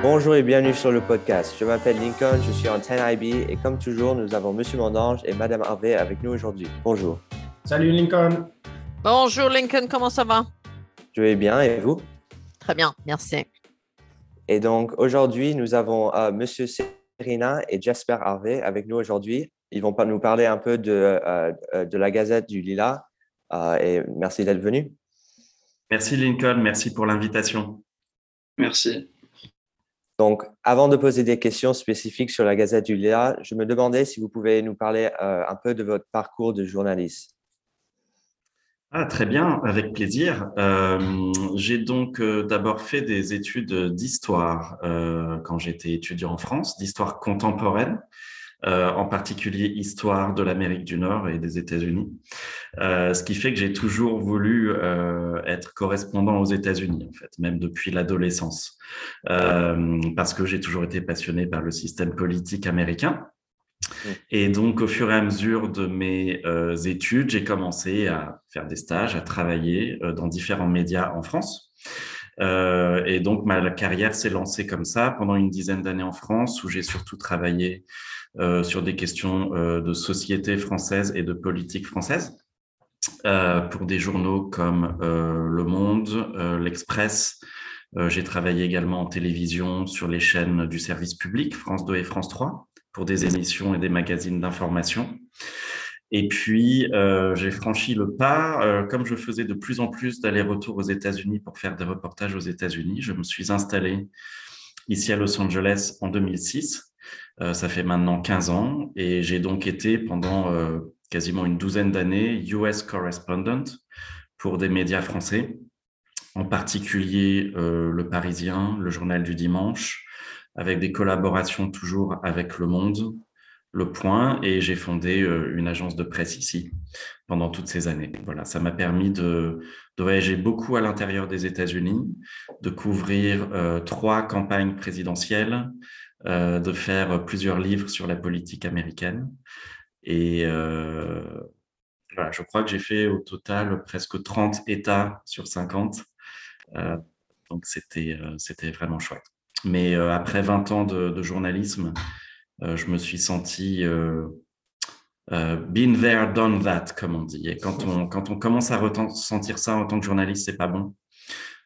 Bonjour et bienvenue sur le podcast. Je m'appelle Lincoln, je suis en 10IB et comme toujours, nous avons Monsieur Mandange et Madame Harvey avec nous aujourd'hui. Bonjour. Salut Lincoln. Bonjour Lincoln, comment ça va? Je vais bien et vous? Très bien, merci. Et donc aujourd'hui, nous avons euh, Monsieur Serena et Jasper Harvey avec nous aujourd'hui. Ils vont nous parler un peu de, euh, euh, de la Gazette du Lila et merci d'être venu. Merci Lincoln, merci pour l'invitation. Merci. Donc, avant de poser des questions spécifiques sur la Gazette du Lila, je me demandais si vous pouvez nous parler euh, un peu de votre parcours de journaliste. Ah, très bien, avec plaisir. Euh, j'ai donc euh, d'abord fait des études d'histoire quand j'étais étudiant en France, d'histoire contemporaine. Euh, en particulier histoire de l'Amérique du Nord et des États-Unis. Euh, ce qui fait que j'ai toujours voulu euh, être correspondant aux États-Unis, en fait, même depuis l'adolescence, parce que j'ai toujours été passionné par le système politique américain. Et donc, au fur et à mesure de mes études, j'ai commencé à faire des stages, à travailler dans différents médias en France. Euh, et donc, ma carrière s'est lancée comme ça pendant une dizaine d'années en France, où j'ai surtout travaillé euh, sur des questions euh, de société française et de politique française. Pour des journaux comme Le Monde, L'Express. J'ai travaillé également en télévision sur les chaînes du service public, France 2 et France 3, pour des émissions et des magazines d'information. Et puis, euh, j'ai franchi le pas. Euh, comme je faisais de plus en plus d'allers-retours aux États-Unis pour faire des reportages aux États-Unis, je me suis installé ici à Los Angeles en 2006. Euh, ça fait maintenant 15 ans et j'ai donc été pendant euh, quasiment une douzaine d'années US correspondent pour des médias français, en particulier euh, Le Parisien, le Journal du Dimanche, avec des collaborations toujours avec Le Monde, le point et j'ai fondé euh, une agence de presse ici pendant toutes ces années. Voilà, ça m'a permis de, voyager beaucoup à l'intérieur des États-Unis, de couvrir euh, trois campagnes présidentielles, euh, de faire plusieurs livres sur la politique américaine. Et voilà, je crois que j'ai fait au total presque 30 États sur 50. donc c'était vraiment chouette. Mais après 20 ans de, journalisme, je me suis senti euh, euh, been there, done that, comme on dit. Et quand on, quand on commence à ressentir ça en tant que journaliste, c'est pas bon.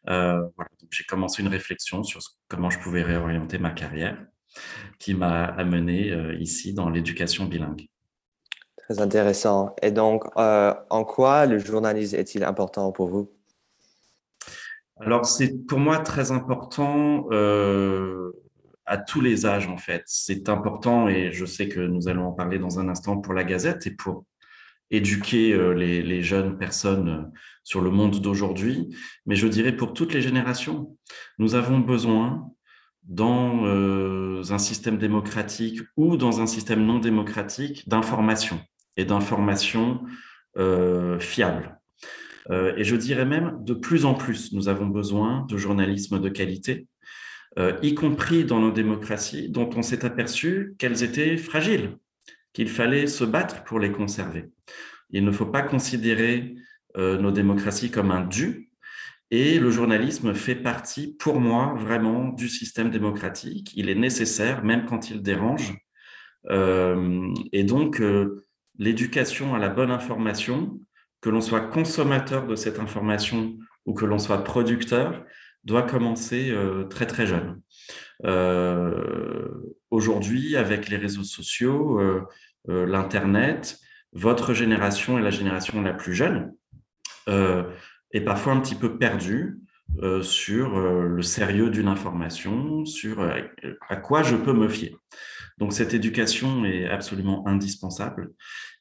voilà. J'ai commencé une réflexion sur comment je pouvais réorienter ma carrière, qui m'a amené ici dans l'éducation bilingue. Très intéressant. Et donc, en quoi le journalisme est-il important pour vous? Alors, c'est pour moi très important euh, à tous les âges, en fait. C'est important et je sais que nous allons en parler dans un instant pour la Gazette et pour éduquer euh, les, jeunes personnes euh, sur le monde d'aujourd'hui. Mais je dirais pour toutes les générations, nous avons besoin dans euh, un système démocratique ou dans un système non démocratique d'informations et d'informations fiables. et je dirais même de plus en plus, nous avons besoin de journalisme de qualité euh, y compris dans nos démocraties, dont on s'est aperçu qu'elles étaient fragiles, qu'il fallait se battre pour les conserver. Il ne faut pas considérer euh, nos démocraties comme un dû, et le journalisme fait partie, pour moi, vraiment du système démocratique. Il est nécessaire, même quand il dérange. Euh, et donc, l'éducation à la bonne information, que l'on soit consommateur de cette information ou que l'on soit producteur, doit commencer euh, très très jeune. Euh, aujourd'hui, avec les réseaux sociaux, euh, l'Internet, votre génération est la génération la plus jeune est parfois un petit peu perdue sur le sérieux d'une information, sur à quoi je peux me fier. Donc cette éducation est absolument indispensable.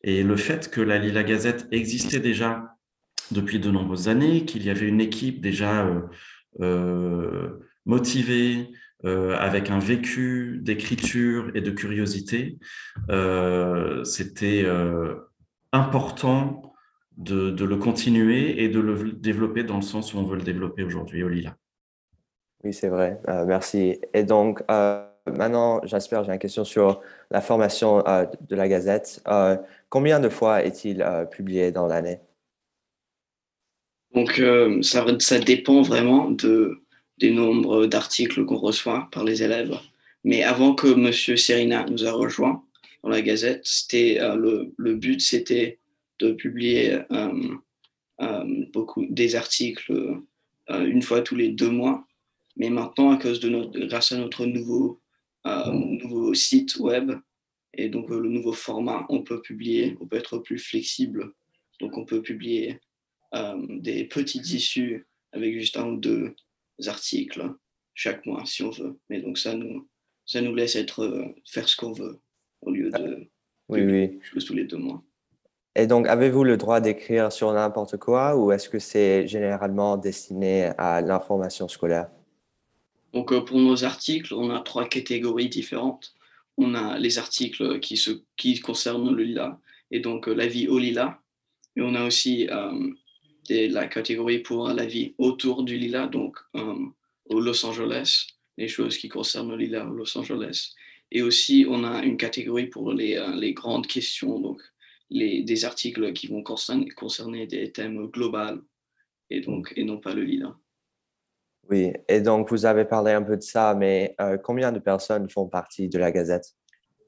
Et le fait que la Lila Gazette existait déjà depuis de nombreuses années, qu'il y avait une équipe déjà euh, motivé, euh, avec un vécu d'écriture et de curiosité, euh, c'était important de, le continuer et de le développer dans le sens où on veut le développer aujourd'hui au Lila. Oui, c'est vrai. merci. Et donc, maintenant, j'espère, j'ai une question sur la formation de la Gazette. combien de fois est-il publié dans l'année? Donc, euh, ça, dépend vraiment de, des nombres d'articles qu'on reçoit par les élèves. Mais avant que M. Serina nous a rejoint dans la Gazette, c'était le, le, but, c'était de publier beaucoup des articles une fois tous les deux mois. Mais maintenant, à cause de notre, grâce à notre nouveau, nouveau site web et donc le nouveau format, on peut publier, on peut être plus flexible. Donc on peut publier des petites issues avec juste un ou deux articles chaque mois si on veut. Mais donc ça nous, ça nous laisse être, euh, faire ce qu'on veut au lieu de oui, oui. tous les deux mois. Et donc, avez-vous le droit d'écrire sur n'importe quoi ou est-ce que c'est généralement destiné à l'information scolaire? Donc, euh, pour nos articles, on a trois catégories différentes. On a les articles qui, se, qui concernent le lila et donc euh, la vie au lila. Et on a aussi la catégorie pour la vie autour du lila, donc au Los Angeles, les choses qui concernent le lila au Los Angeles. Et aussi, on a une catégorie pour les, euh, les grandes questions, donc les, des articles qui vont concerner, concerner des thèmes globaux et, donc, et non pas le lila. Oui, et donc vous avez parlé un peu de ça, mais euh, combien de personnes font partie de la Gazette?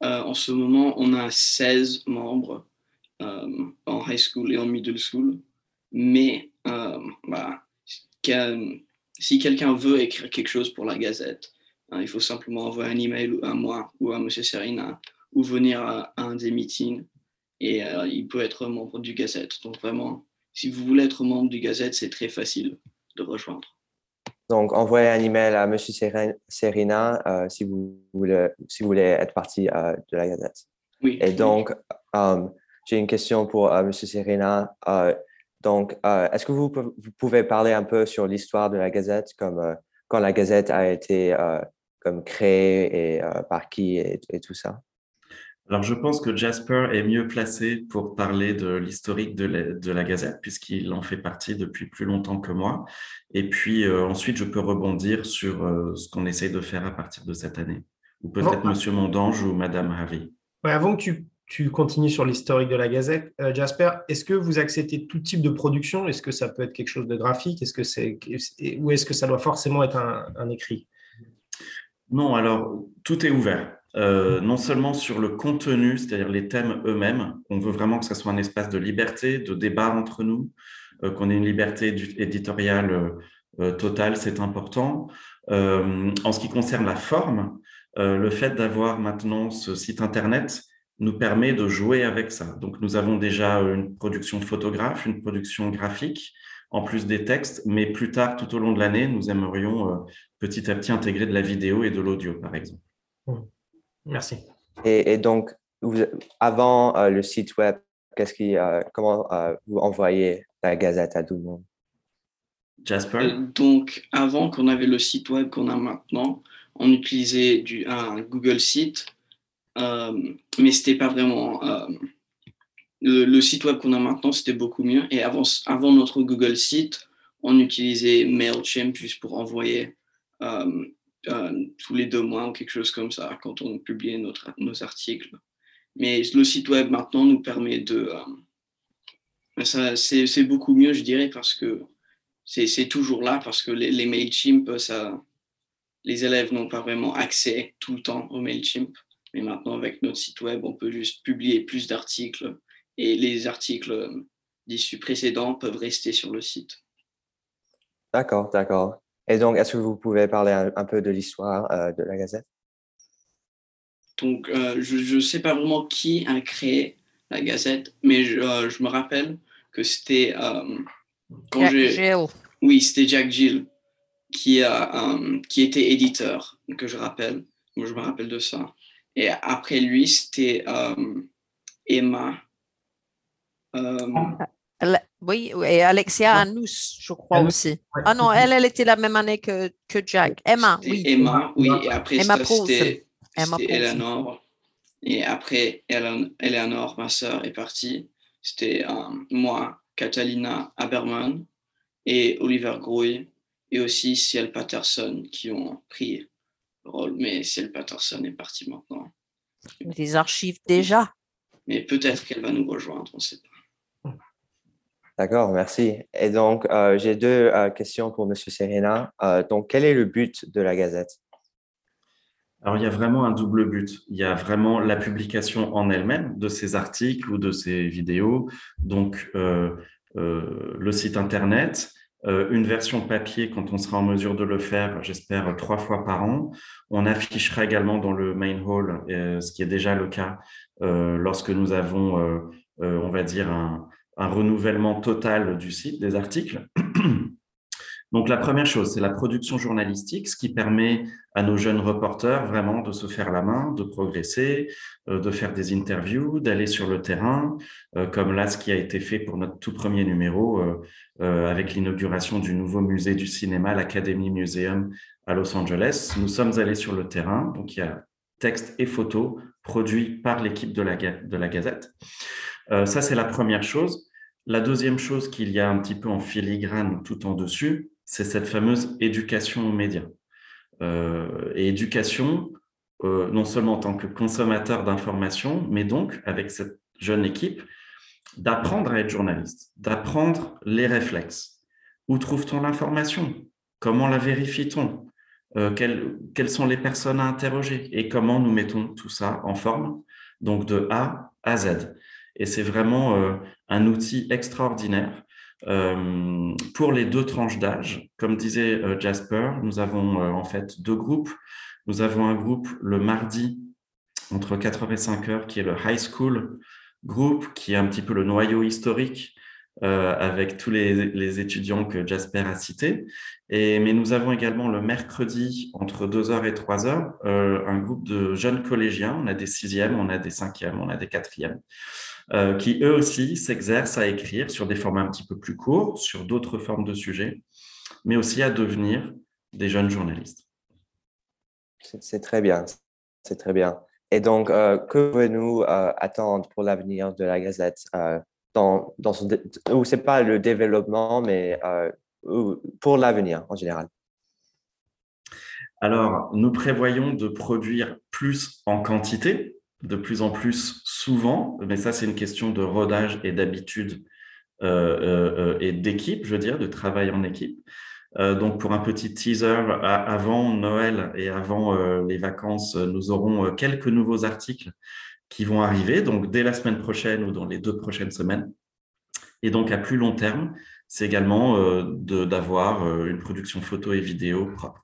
Euh, En ce moment, on a 16 membres en high school et en middle school mais euh, bah, si quelqu'un veut écrire quelque chose pour la Gazette, hein, il faut simplement envoyer un email à moi ou à M. Serina ou venir à, un des meetings et euh, il peut être membre du Gazette. Donc vraiment, si vous voulez être membre du Gazette, c'est très facile de rejoindre. Donc, envoyez un email à M. Serina euh, si, vous voulez, si vous voulez être partie de la Gazette. Oui. Et donc, j'ai une question pour M. Serina. Donc, euh, est-ce que vous, pouvez parler un peu sur l'histoire de la Gazette, comme euh, quand la Gazette a été euh, comme créée et par qui et, tout ça? Alors, je pense que Jasper est mieux placé pour parler de l'historique de, de, la Gazette, puisqu'il en fait partie depuis plus longtemps que moi. Et puis, ensuite, je peux rebondir sur ce qu'on essaye de faire à partir de cette année. Ou peut-être Monsieur Mondange ou Madame Harry. Ouais, avant que tu tu continues sur l'historique de la Gazette. Euh, Jasper, est-ce que vous acceptez tout type de production? Est-ce que ça peut être quelque chose de graphique? Est-ce que c'est ou est-ce que ça doit forcément être un, écrit? Non, alors tout est ouvert. Euh, non seulement sur le contenu, c'est-à-dire les thèmes eux-mêmes, on veut vraiment que ce soit un espace de liberté, de débat entre nous, euh, qu'on ait une liberté éditoriale totale, c'est important. en ce qui concerne la forme, le fait d'avoir maintenant ce site internet, nous permet de jouer avec ça. Donc, nous avons déjà une production de photographe, une production graphique, en plus des textes, mais plus tard, tout au long de l'année, nous aimerions euh, petit à petit intégrer de la vidéo et de l'audio, par exemple. Mmh. Merci. Et, donc, avant euh, le site web, qu'est-ce qui, euh, comment vous envoyez la gazette à tout le monde? Jasper? Donc, avant qu'on avait le site web qu'on a maintenant, on utilisait du, un Google Site mais c'était pas vraiment. Euh, le, site web qu'on a maintenant, c'était beaucoup mieux. Et avant, avant notre Google site, on utilisait MailChimp juste pour envoyer euh, tous les deux mois ou quelque chose comme ça quand on publiait notre, nos articles. Mais le site web maintenant nous permet de. c'est beaucoup mieux, je dirais, parce que c'est toujours là, parce que les, les MailChimp, ça, les élèves n'ont pas vraiment accès tout le temps au MailChimp. Mais maintenant, avec notre site web, on peut juste publier plus d'articles et les articles d'issus précédents peuvent rester sur le site. D'accord, d'accord. Et donc, est-ce que vous pouvez parler un, peu de l'histoire euh, de la Gazette? Donc, euh, je ne sais pas vraiment qui a créé la Gazette, mais je, euh, me rappelle que c'était Jack Gill. Oui, c'était Jack Gill qui, a, qui était éditeur, que je rappelle. Moi, je me rappelle de ça. Et après lui, c'était euh, Emma. Euh, oui, et Alexia Anous, je crois aussi. Ah non, elle, elle était la même année que, que Jack. Emma, oui. Emma, oui. Et après, c'était Eleanor. Et après, Eleanor, ma sœur, est partie. C'était euh, moi, Catalina Haberman et Oliver Grouy et aussi Ciel Patterson qui ont pris rôle, mais Ciel Patterson est partie maintenant. Des archives déjà. Mais peut-être qu'elle va nous rejoindre, on ne sait pas. D'accord, merci. Et donc, euh, j'ai deux euh, questions pour M. Serena. Euh, donc, quel est le but de la Gazette? Alors, il y a vraiment un double but. Il y a vraiment la publication en elle-même de ces articles ou de ces vidéos, donc le site Internet, une version papier quand on sera en mesure de le faire, j'espère, trois fois par an. On affichera également dans le main hall, ce qui est déjà le cas lorsque nous avons, on va dire, un un renouvellement total du site, des articles. Donc la première chose, c'est la production journalistique, ce qui permet à nos jeunes reporters vraiment de se faire la main, de progresser, euh, de faire des interviews, d'aller sur le terrain, euh, comme là ce qui a été fait pour notre tout premier numéro euh, avec l'inauguration du nouveau musée du cinéma, l'Academy Museum à Los Angeles. Nous sommes allés sur le terrain, donc il y a texte et photos produits par l'équipe de la, de la Gazette. Ça, c'est la première chose. La deuxième chose qu'il y a un petit peu en filigrane tout en dessus, c'est cette fameuse éducation aux médias. Euh, et éducation, euh, non seulement en tant que consommateur d'informations, mais donc avec cette jeune équipe, d'apprendre à être journaliste, d'apprendre les réflexes. Où trouve-t-on l'information? Comment la vérifie-t-on? Quelles, quelles, sont les personnes à interroger? Et comment nous mettons tout ça en forme, donc de A à Z? Et c'est vraiment euh, un outil extraordinaire euh, pour les deux tranches d'âge. Comme disait euh, Jasper, nous avons en fait deux groupes. Nous avons un groupe le mardi entre 4h et 5h qui est le high school groupe, qui est un petit peu le noyau historique avec tous les, étudiants que Jasper a cités. Mais nous avons également le mercredi entre 2h et 3h un groupe de jeunes collégiens. On a des sixièmes, on a des cinquièmes, on a des quatrièmes. Euh, qui eux aussi s'exercent à écrire sur des formats un petit peu plus courts, sur d'autres formes de sujets, mais aussi à devenir des jeunes journalistes. C'est très bien, c'est très bien. Et donc, euh, que pouvons-nous euh, attendre pour l'avenir de la Gazette dans, dans son, ou c'est pas le développement, mais pour l'avenir en général? Alors, nous prévoyons de produire plus en quantité, de plus en plus souvent, mais ça c'est une question de rodage et d'habitude euh, euh, euh, et d'équipe, je veux dire, de travail en équipe. donc pour un petit teaser, avant Noël et avant les vacances, nous aurons quelques nouveaux articles qui vont arriver, donc dès la semaine prochaine ou dans les deux prochaines semaines. Et donc à plus long terme, c'est également d'avoir une production photo et vidéo propre.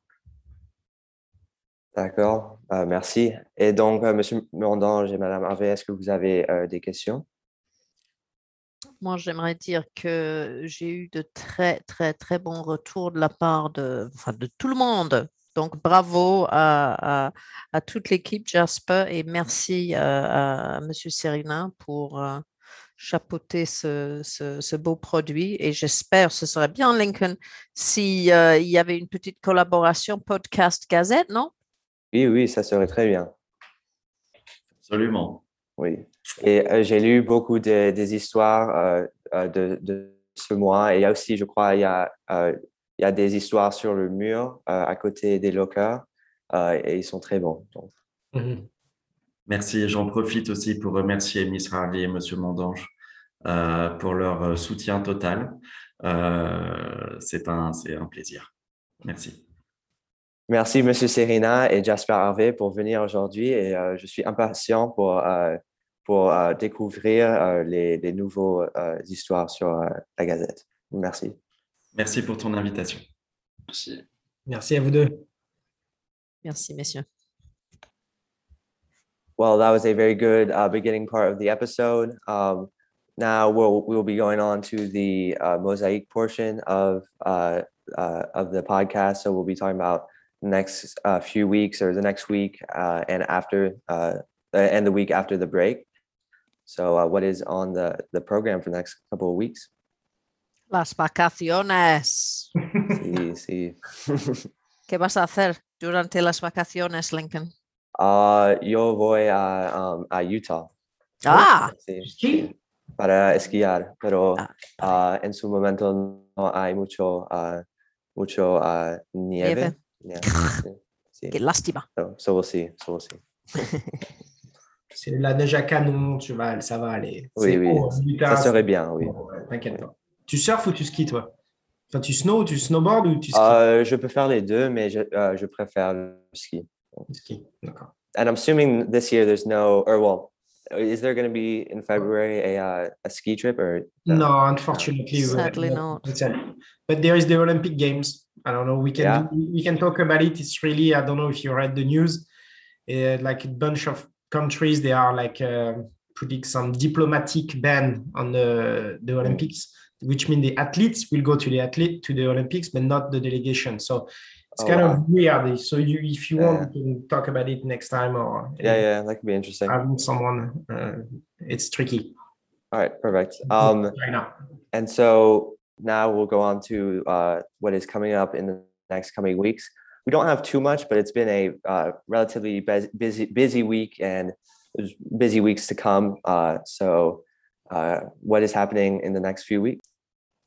D'accord, euh, merci. Et donc, euh, Monsieur et Madame Harvey, est-ce que vous avez euh, des questions? Moi, j'aimerais dire que j'ai eu de très, très, très bons retours de la part de, enfin, de tout le monde. Donc, bravo à, toute l'équipe Jasper et merci à, Monsieur Serina pour chapeauter ce, beau produit. Et j'espère, ce serait bien, Lincoln, s'il y avait une petite collaboration podcast-gazette, non? Oui, oui, ça serait très bien. Absolument. Oui. Et euh, j'ai lu beaucoup de, des histoires euh, euh, de, de, ce mois. Et il y a aussi, je crois, il y a, il y a des histoires sur le mur à côté des lockers. et ils sont très bons. Mhm. Merci. J'en profite aussi pour remercier Miss Harvey et Monsieur Mondange pour leur soutien total. C'est un, un plaisir. Merci. Merci, Monsieur Serena et Jasper Harvey, pour venir aujourd'hui. Et euh, je suis impatient pour, euh, pour euh, découvrir les, les nouvelles histoires sur la Gazette. Merci. Merci pour ton invitation. Merci. Merci à vous deux. Merci, messieurs. Well, that was a very good uh, beginning part of the episode. Um, now we'll we'll be going on to the uh, mosaic portion of uh, of the podcast. So we'll be talking about next uh, few weeks or the next week uh, and after uh, and the week after the break. So uh, what is on the, the program for the next couple of weeks? Las vacaciones. Sí, sí. ¿Qué vas a hacer durante las vacaciones, Lincoln? Uh, yo voy a, um, a Utah. Ah, sí, sí, para esquiar, pero uh, en su momento no hay mucho, uh, mucho uh, nieve. nieve. Yeah, sí, Qué lástima. So, so we'll see. So we'll see. C'est la neige à canon, tu vas, ça va aller. Oui, oui. Haut, ça serait bien, oui. T'inquiète pas. Tu surfes ou tu skis, toi? Enfin, tu snow, tu snowboard ou tu skis? Euh, je peux faire les deux, mais je, euh, je préfère le ski. Ski, d'accord. And I'm assuming this year there's no, or well, is there going to be in February a, uh, a ski trip or? No, unfortunately. we- Sadly no, not. But there is the Olympic Games. I don't know. We can Yeah. we can talk about it. It's really I don't know if you read the news. Uh, like a bunch of countries, they are like uh, putting some diplomatic ban on the the Olympics, which means the athletes will go to the athlete to the Olympics, but not the delegation. So it's Oh, kind wow. of weird. So you, if you Yeah, want, we can talk about it next time or Yeah, yeah, that could be interesting. having someone. Uh, it's tricky. All right, perfect. Um, right now. and so now we'll go on to uh, what is coming up in the next coming weeks. We don't have too much, but it's been a uh, relatively busy busy week, and there's busy weeks to come. Uh, so, uh, what is happening in the next few weeks?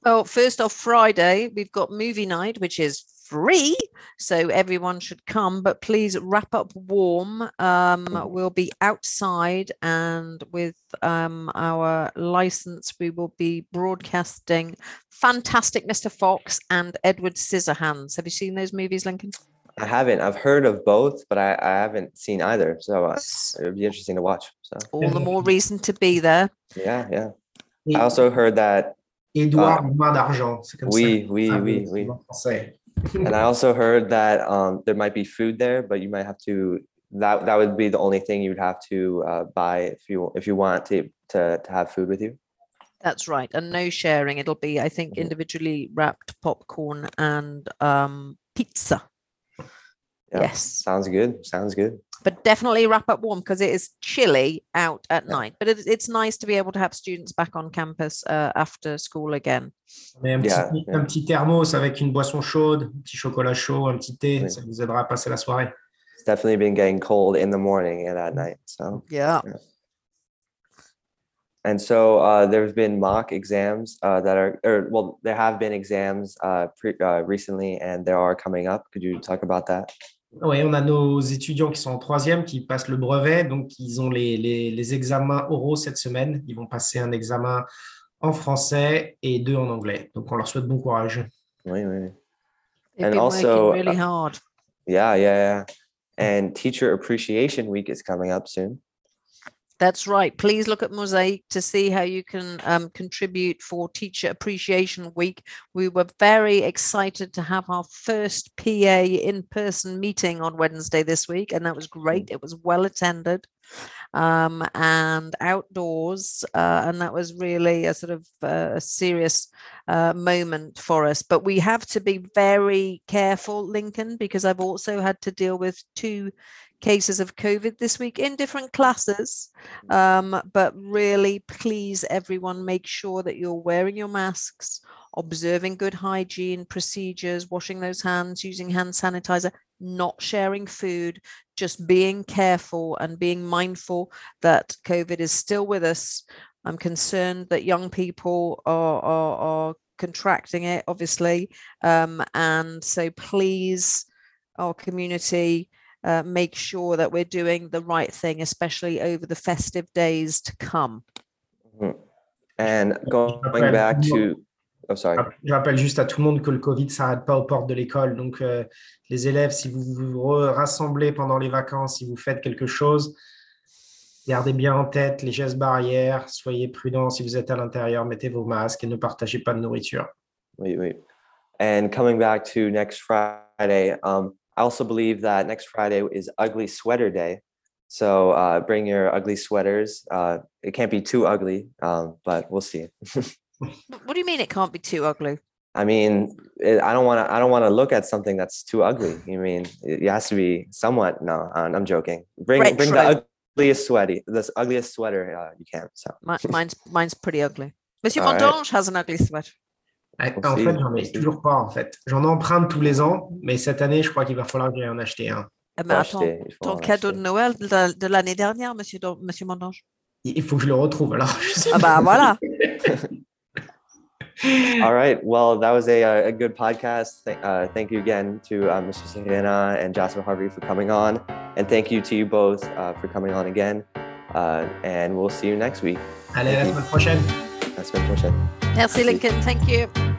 Well, first off, Friday, we've got movie night, which is free. So everyone should come, but please wrap up warm. Um, we'll be outside, and with um, our license, we will be broadcasting Fantastic Mr. Fox and Edward Scissorhands. Have you seen those movies, Lincoln? I haven't. I've heard of both, but I, I haven't seen either. So uh, it would be interesting to watch. So All the more reason to be there. yeah, yeah. I also heard that. Édouard Main d'Argent, c'est. Oui, oui, oui, oui. And I also heard that um, there might be food there, but you might have to. That that would be the only thing you would have to uh, buy if you if you want to to to have food with you. That's right. And no sharing. It'll be, I think, Mhm. individually wrapped popcorn and um, pizza. Yeah. Yes. Sounds good. Sounds good. But definitely wrap up warm because it is chilly out at Yeah. night. But it, it's nice to be able to have students back on campus uh, after school again. Mais un, petit, Yeah, yeah. un petit thermos avec une boisson chaude, un petit chocolat chaud, un petit thé, Oui. ça vous aidera à passer la soirée. It's definitely been getting cold in the morning and at night. So Yeah. and so uh, there's been mock exams uh, that are or well there have been exams uh, pre- uh, recently and there are coming up. Could you talk about that? Oui, on a nos étudiants qui sont en troisième, qui passent le brevet, donc ils ont les, les, les examens oraux cette semaine. Ils vont passer un examen en français et deux en anglais. Donc on leur souhaite bon courage. Oui, oui. They've And been also, working really uh, hard. Yeah, yeah, yeah. And Teacher Appreciation Week is coming up soon. That's right. Please look at Mosaic to see how you can um, contribute for Teacher Appreciation Week. We were very excited to have our first PA in person meeting on Wednesday this week, and that was great. It was well attended um, and outdoors, uh, and that was really a sort of uh, a serious uh, moment for us. But we have to be very careful, Lincoln, because I've also had to deal with two cases of COVID this week in different classes. Um, but really, please, everyone, make sure that you're wearing your masks, observing good hygiene procedures, washing those hands, using hand sanitizer, not sharing food, just being careful and being mindful that COVID is still with us. I'm concerned that young people are, are, are contracting it, obviously. Um, and so please, our community, uh, make sure that we're doing the right thing, especially over the festive days to come. Mhm. And going back to, oh, sorry. Je rappelle juste à tout le monde que le Covid ne s'arrête pas aux portes de l'école. Donc, euh, les élèves, si vous vous rassemblez pendant les vacances, si vous faites quelque chose, gardez bien en tête les gestes barrières, soyez prudents si vous êtes à l'intérieur, mettez vos masques et ne partagez pas de nourriture. Wait, wait. And coming back to next Friday, um, I also believe that next Friday is Ugly Sweater Day. So uh, bring your ugly sweaters. Uh, it can't be too ugly, um, but we'll see. What do you mean it can't be too ugly? I mean, it, I don't want to. I don't want to look at something that's too ugly. You mean it has to be somewhat? No, I'm I'm joking. Bring bring the ugliest sweaty, the ugliest sweater uh, you can. So Mi- mine's mine's pretty ugly. Monsieur All right. Mondange has an ugly sweater. Ah, En sait, fait, j'en ai toujours pas. En fait, j'en emprunte tous les ans, mais cette année, je crois qu'il va falloir que j'aille en acheter un. Eh ben, attends, ton cadeau de acheter. Noël de, la- de l'année dernière, monsieur, monsieur Mondange. Il faut que je le retrouve. Alors, Ah bah voilà. All right. Well, that was a, uh, a good podcast. Th- uh, thank you again to uh, Mr. Serena and Jasper Harvey for coming on. And thank you to you both uh, for coming on again. Uh, and we'll see you next week. Allez, à la semaine prochaine. La semaine prochaine. Merci, Merci. Lincoln. Thank you.